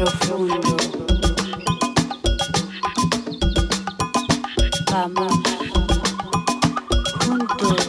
profundo. Juntos.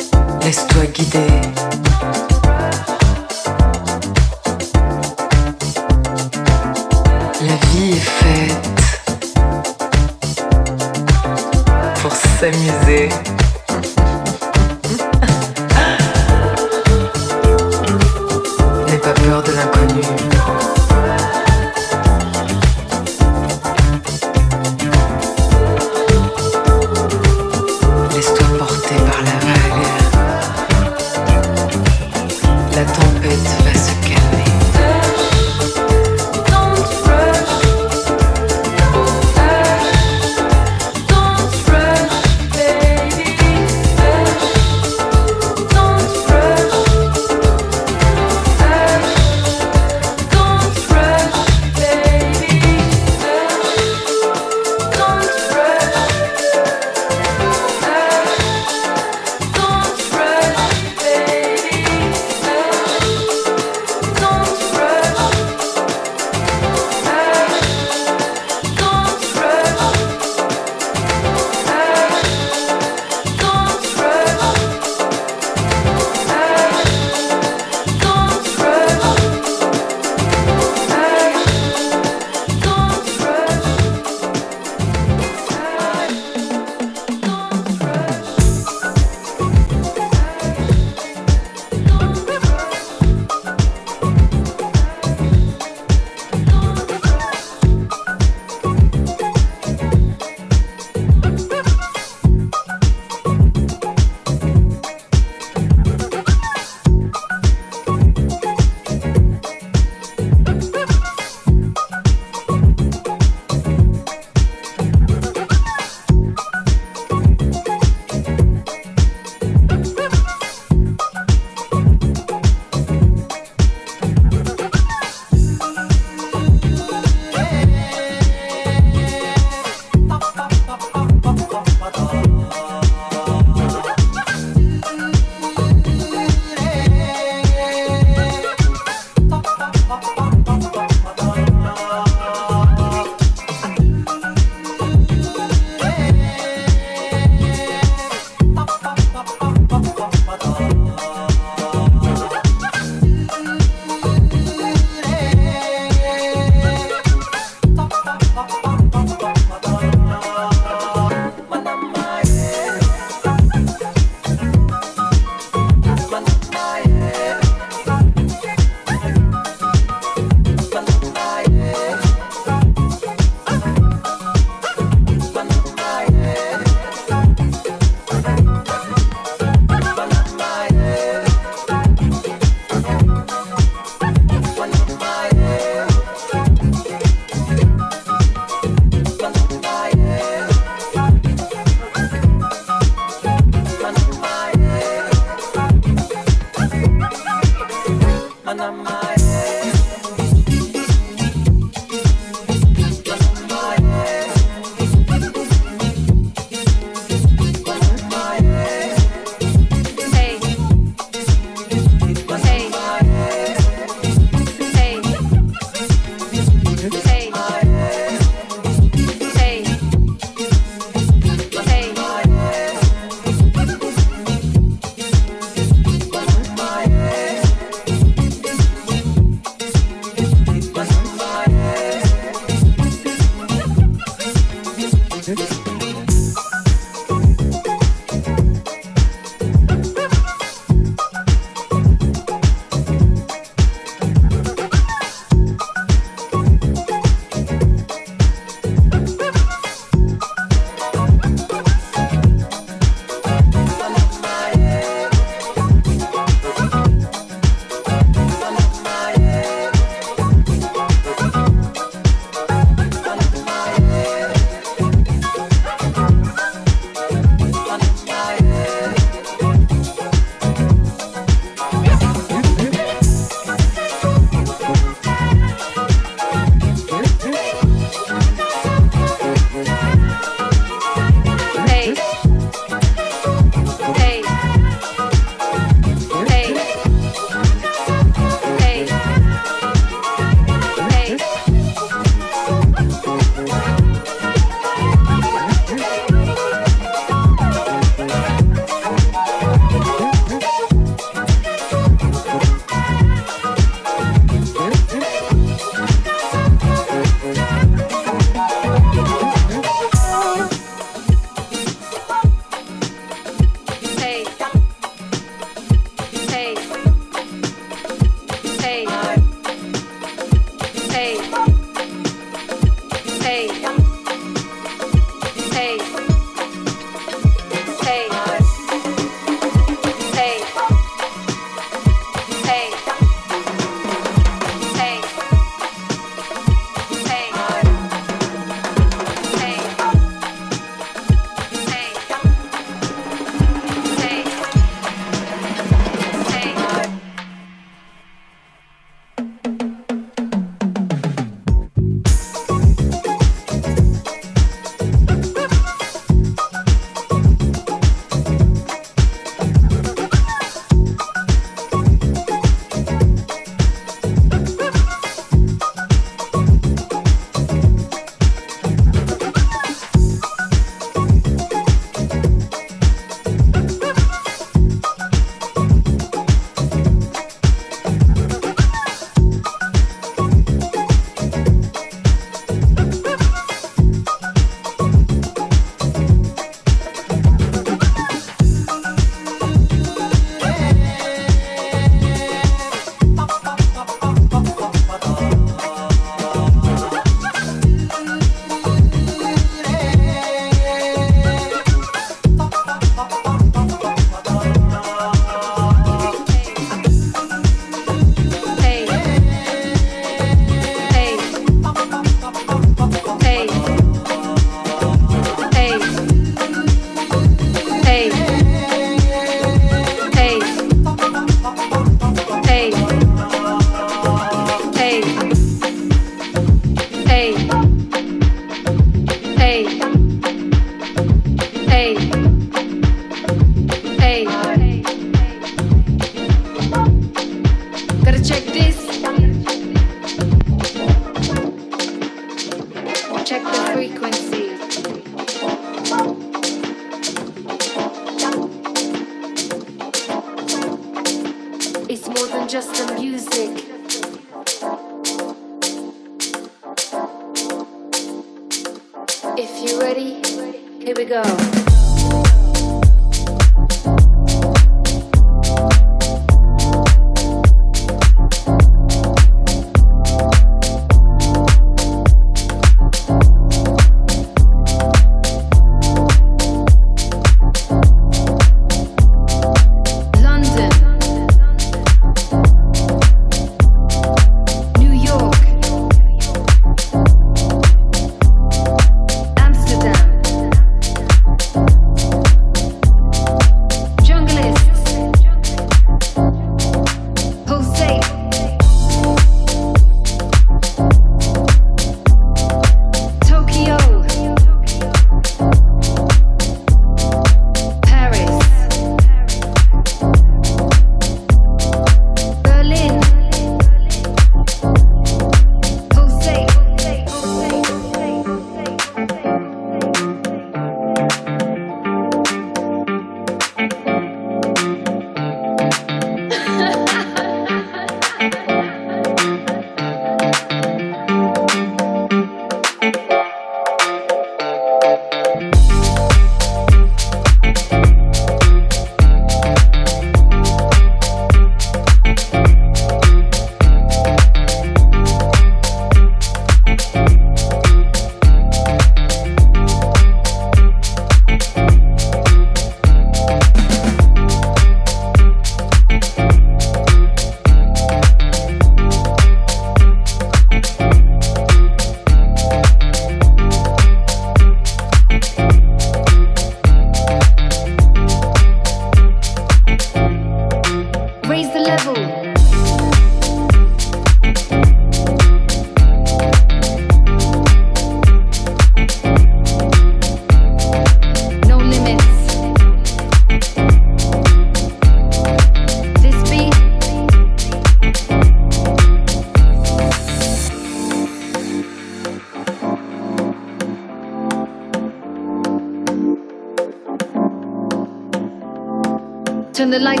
The lights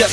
uh,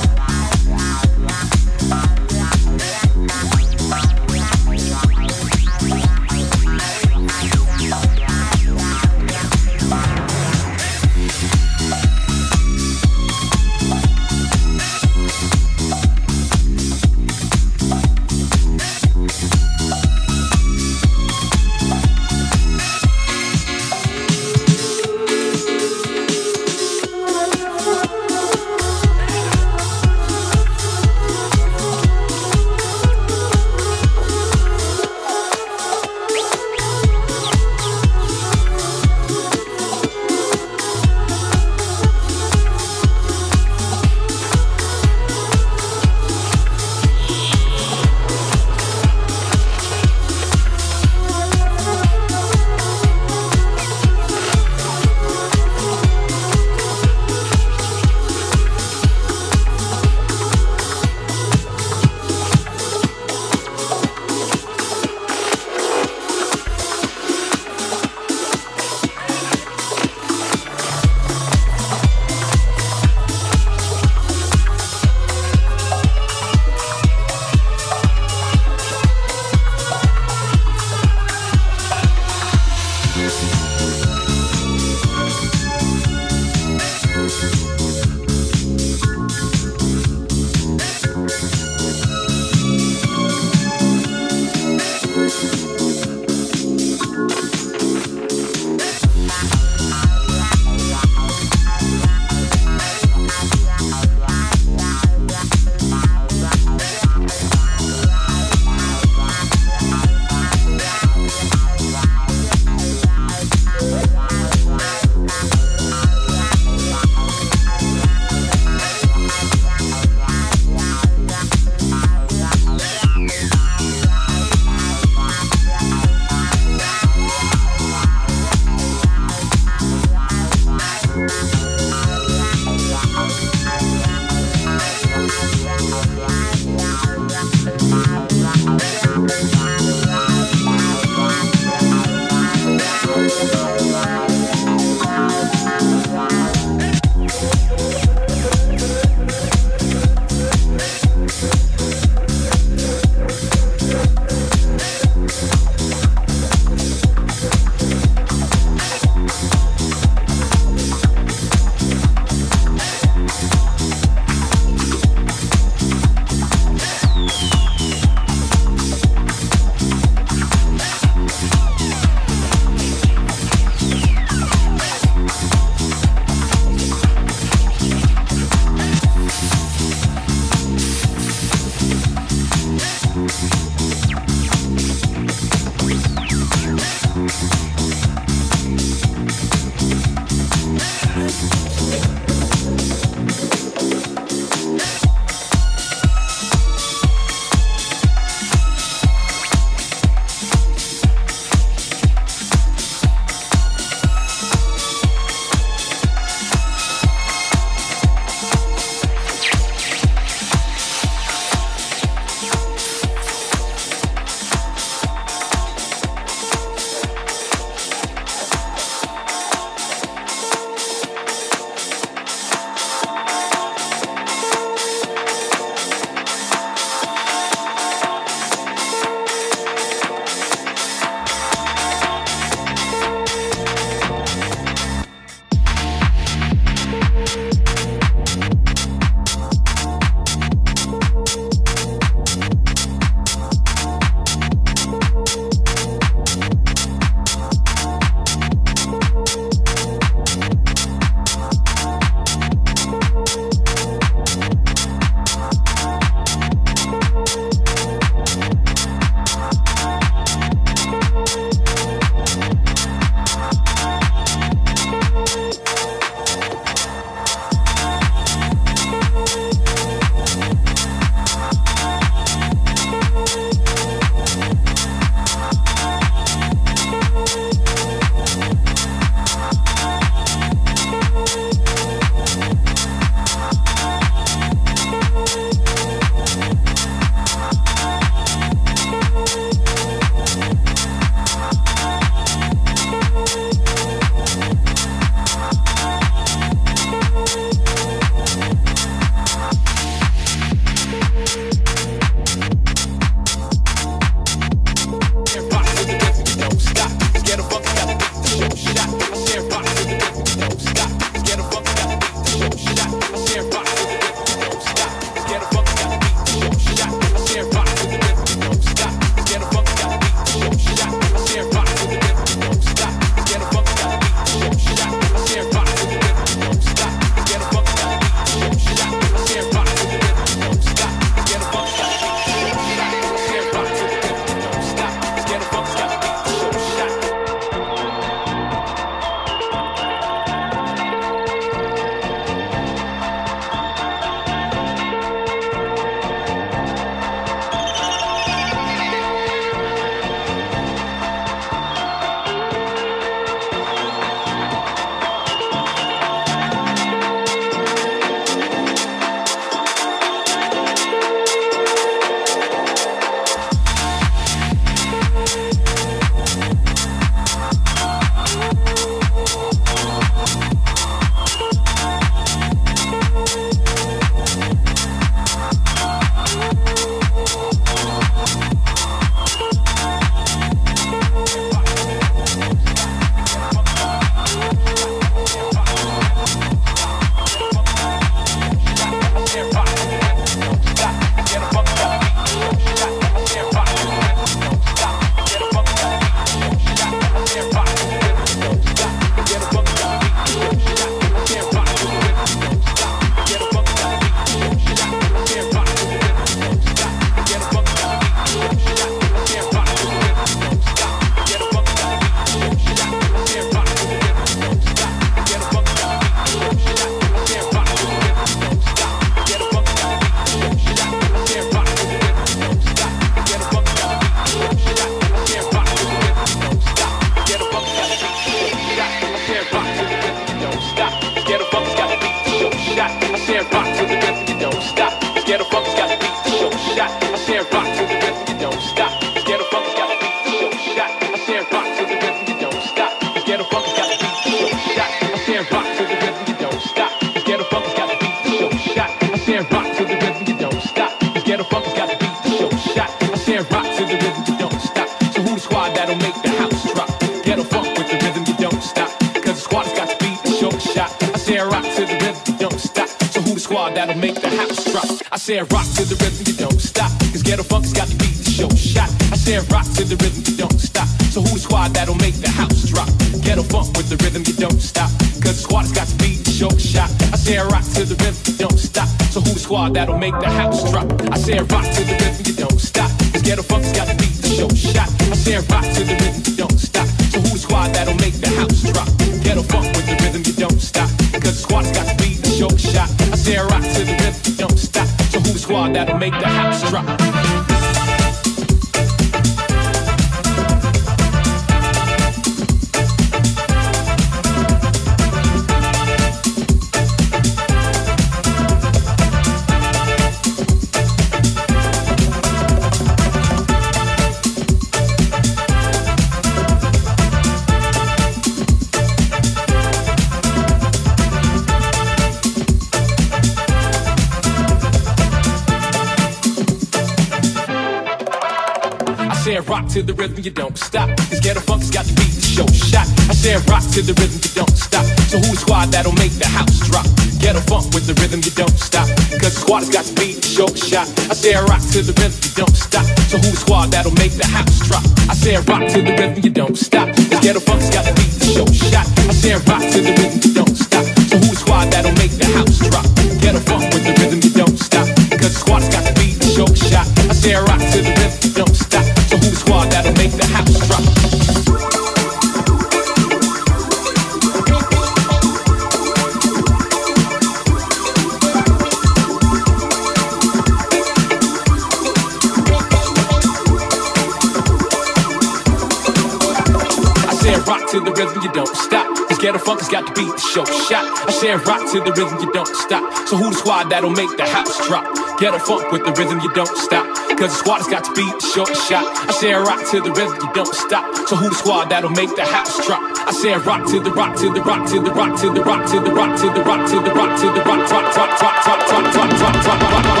don't stop. Cause the squad has got to be a short shot. I say rock to the rhythm, you don't stop. So who the squad that'll make the house drop? I say rock to the rock to the rock to the rock to the rock to the rock to the rock to the rock to the rock rock rock rock rock rock rock rock rock rock rock rock rock rock rock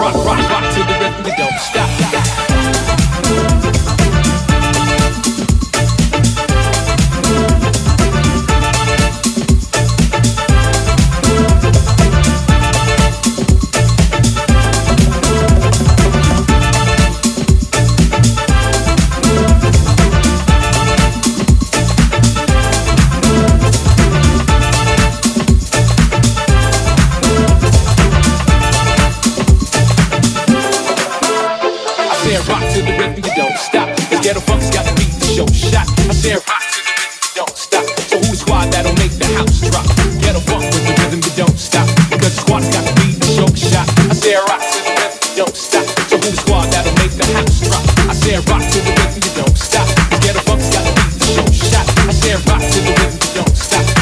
rock rock rock don't stop.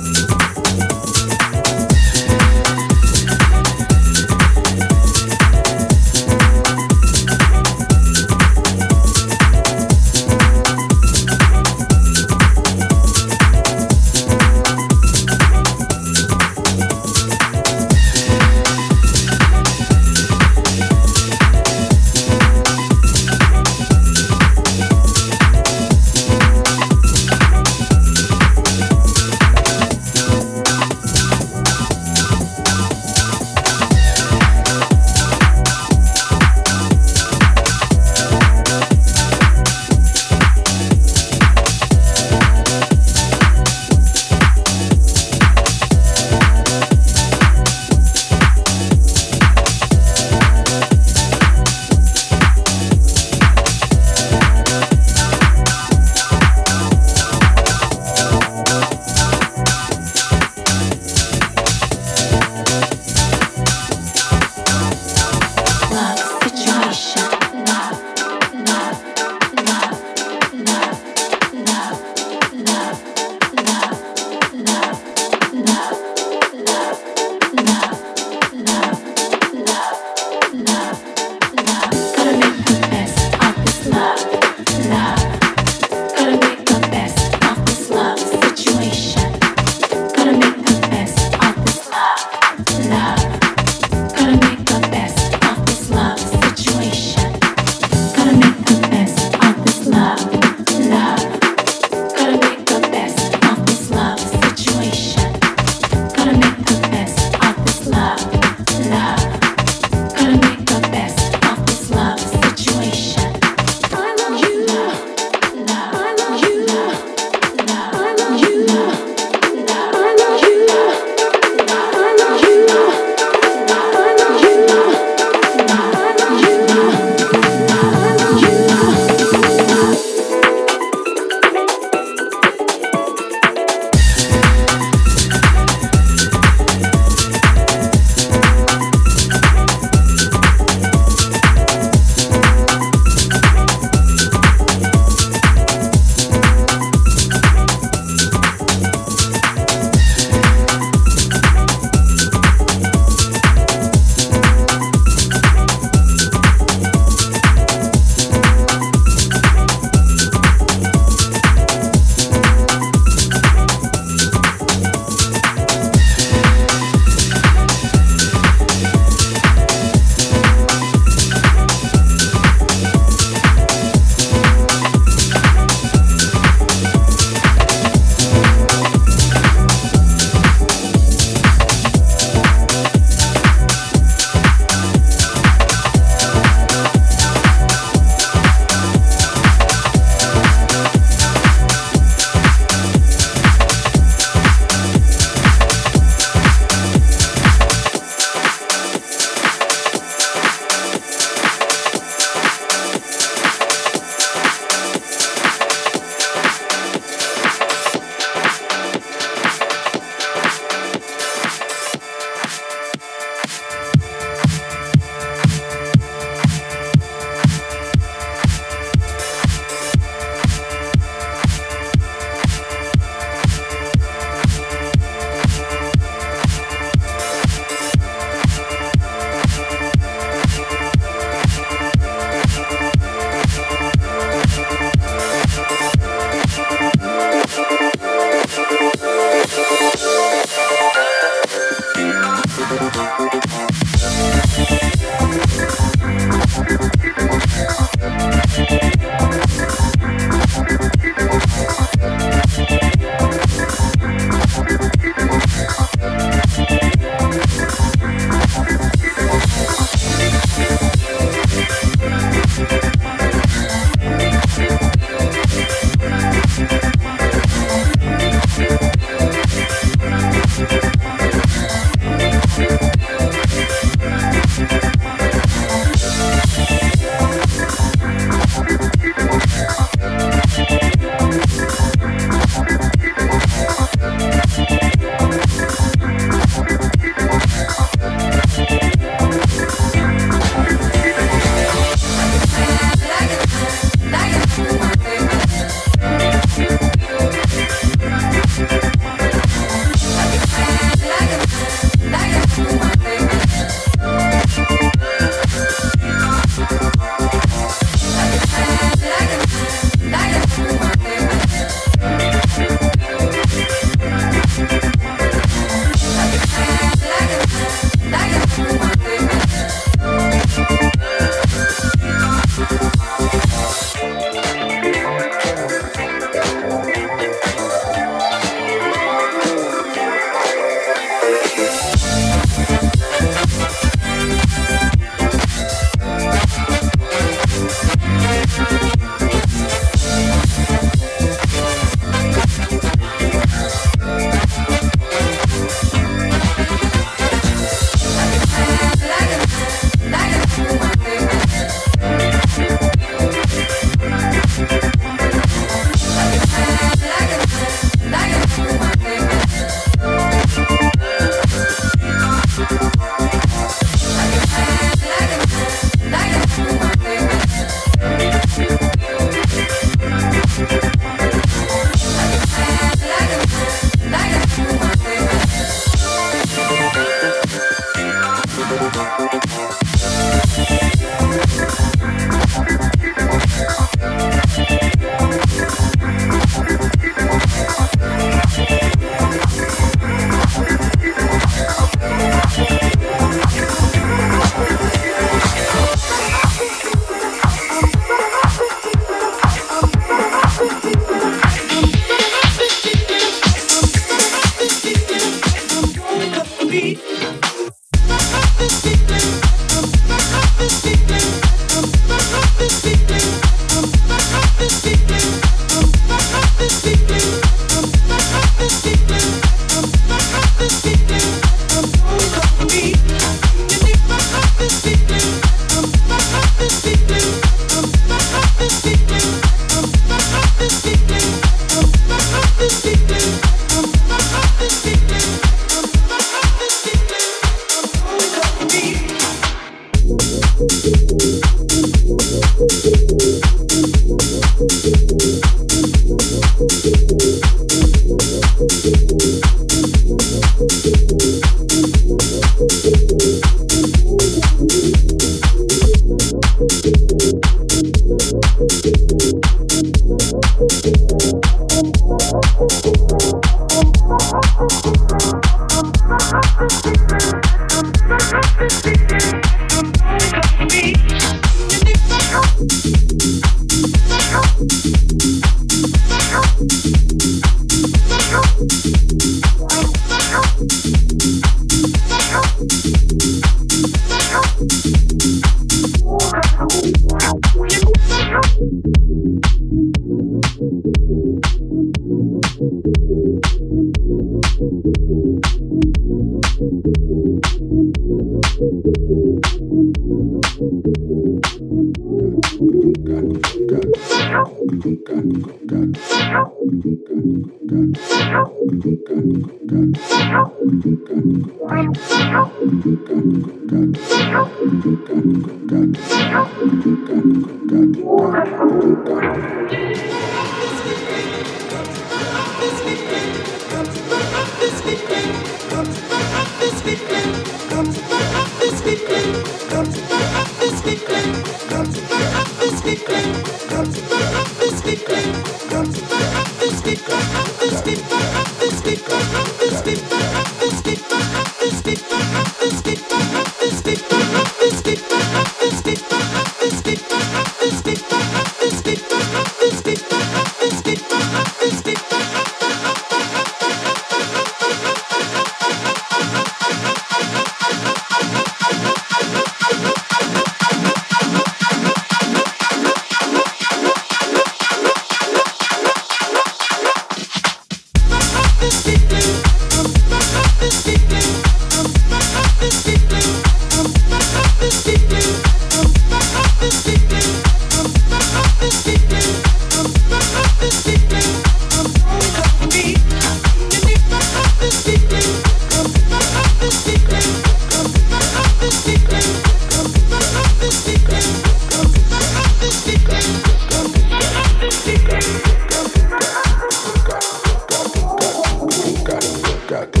Got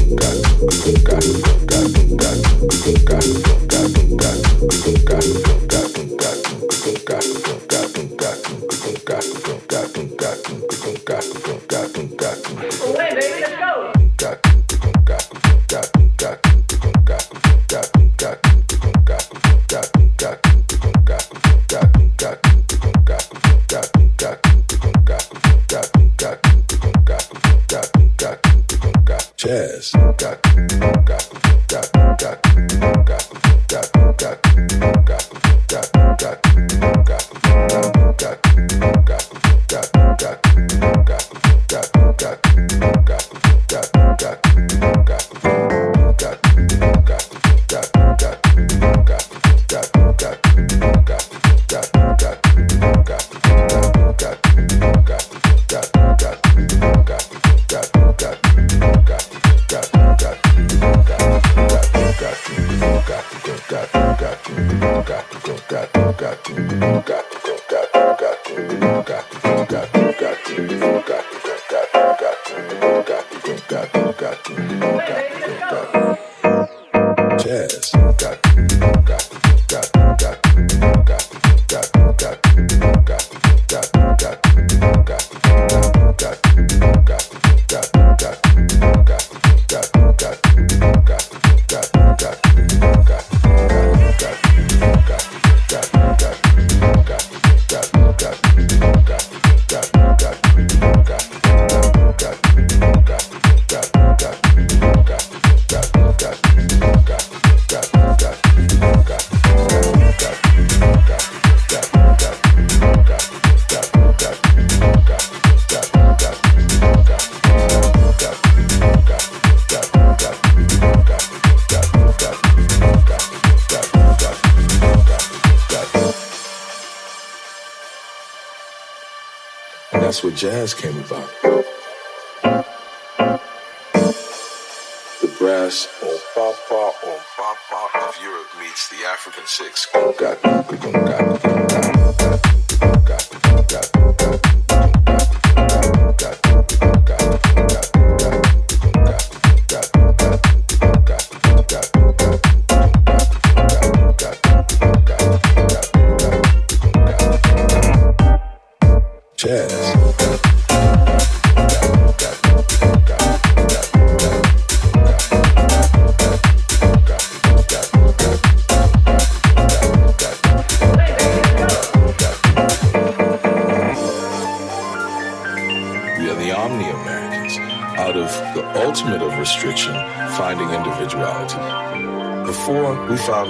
jazz came about.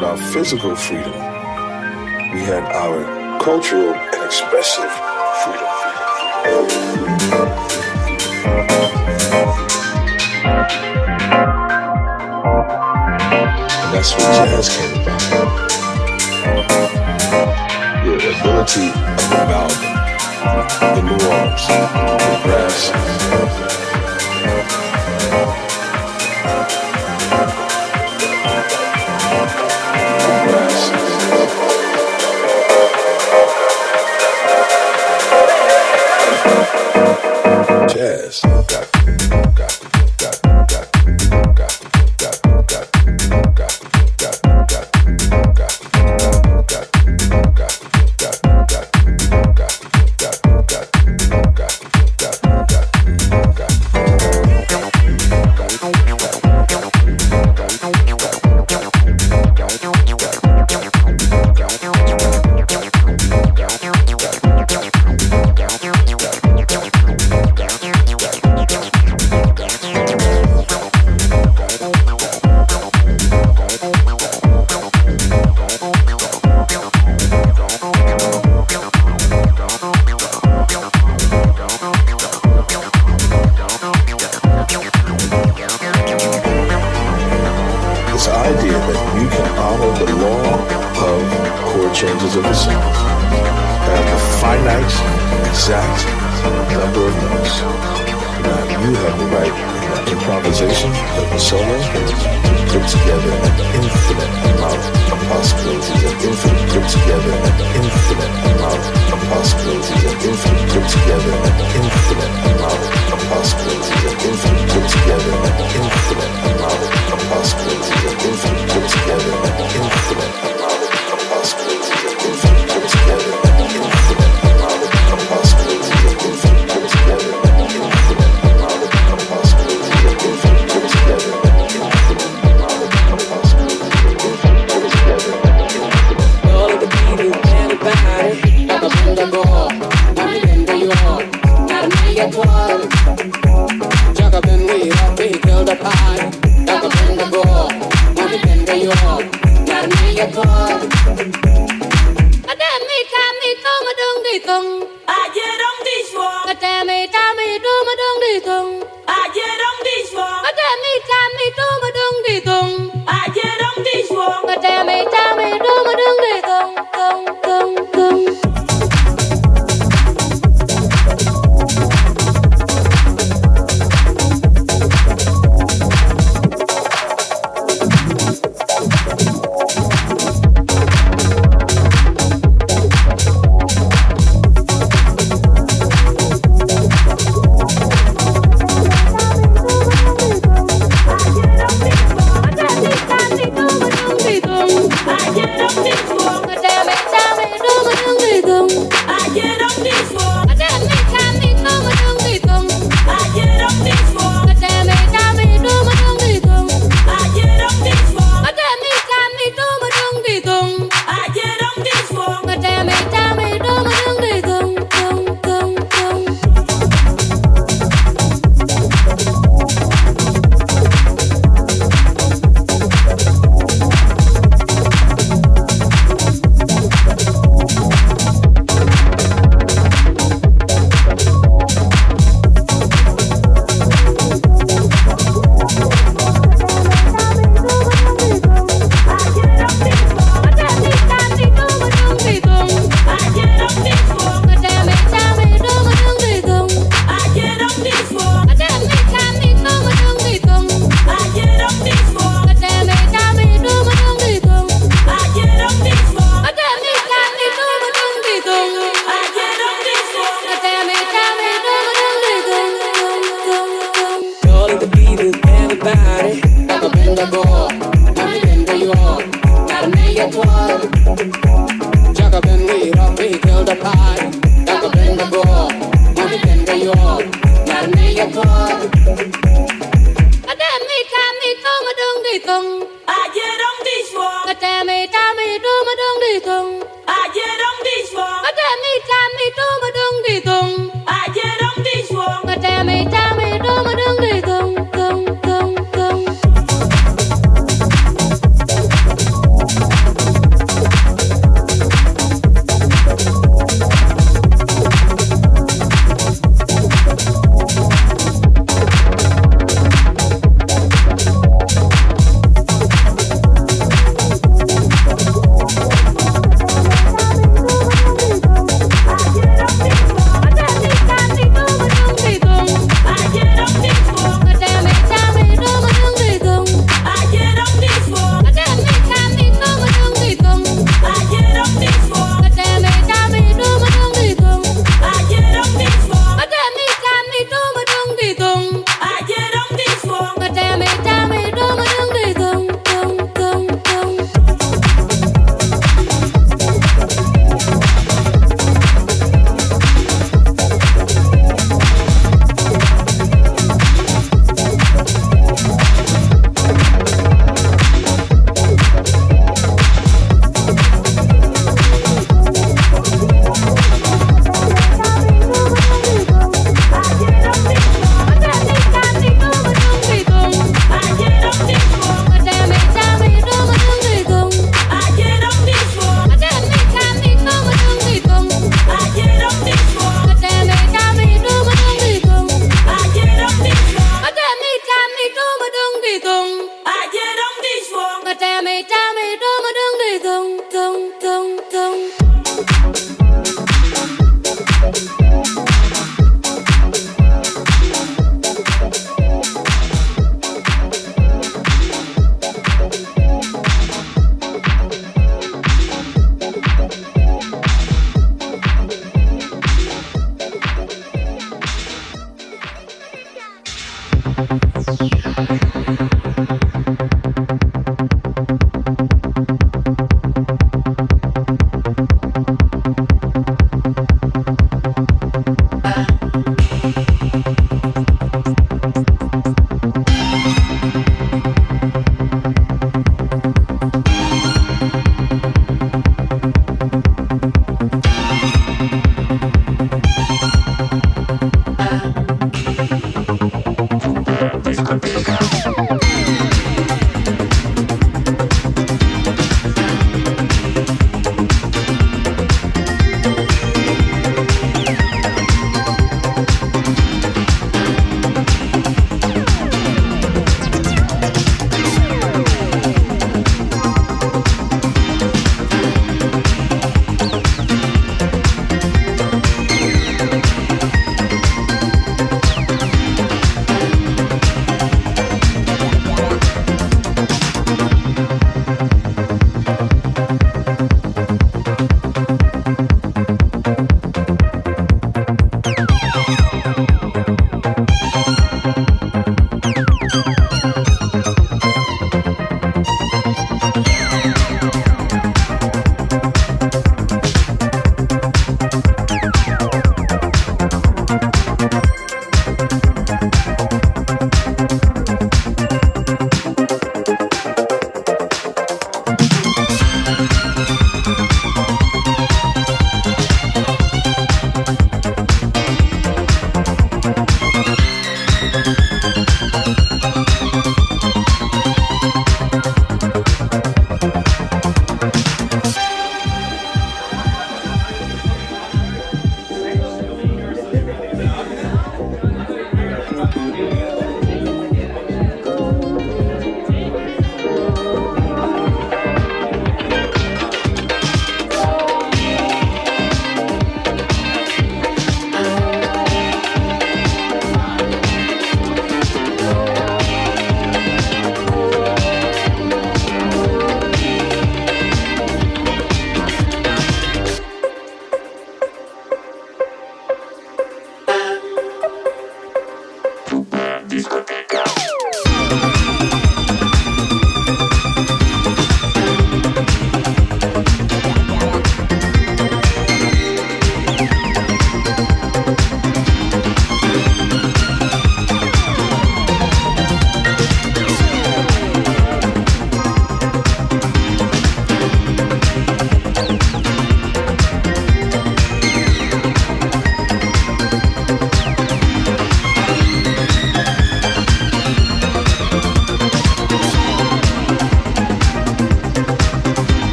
beyond our physical freedom, we had our cultural and expressive freedom. And that's what jazz came about—the ability of the amalgam the nuance, the grass. đi thùng à dê đông đi xuống. À tè mì ta mì đô mà đông đi thùng à dê đông đi xuống. À tè mì ta mì đô mà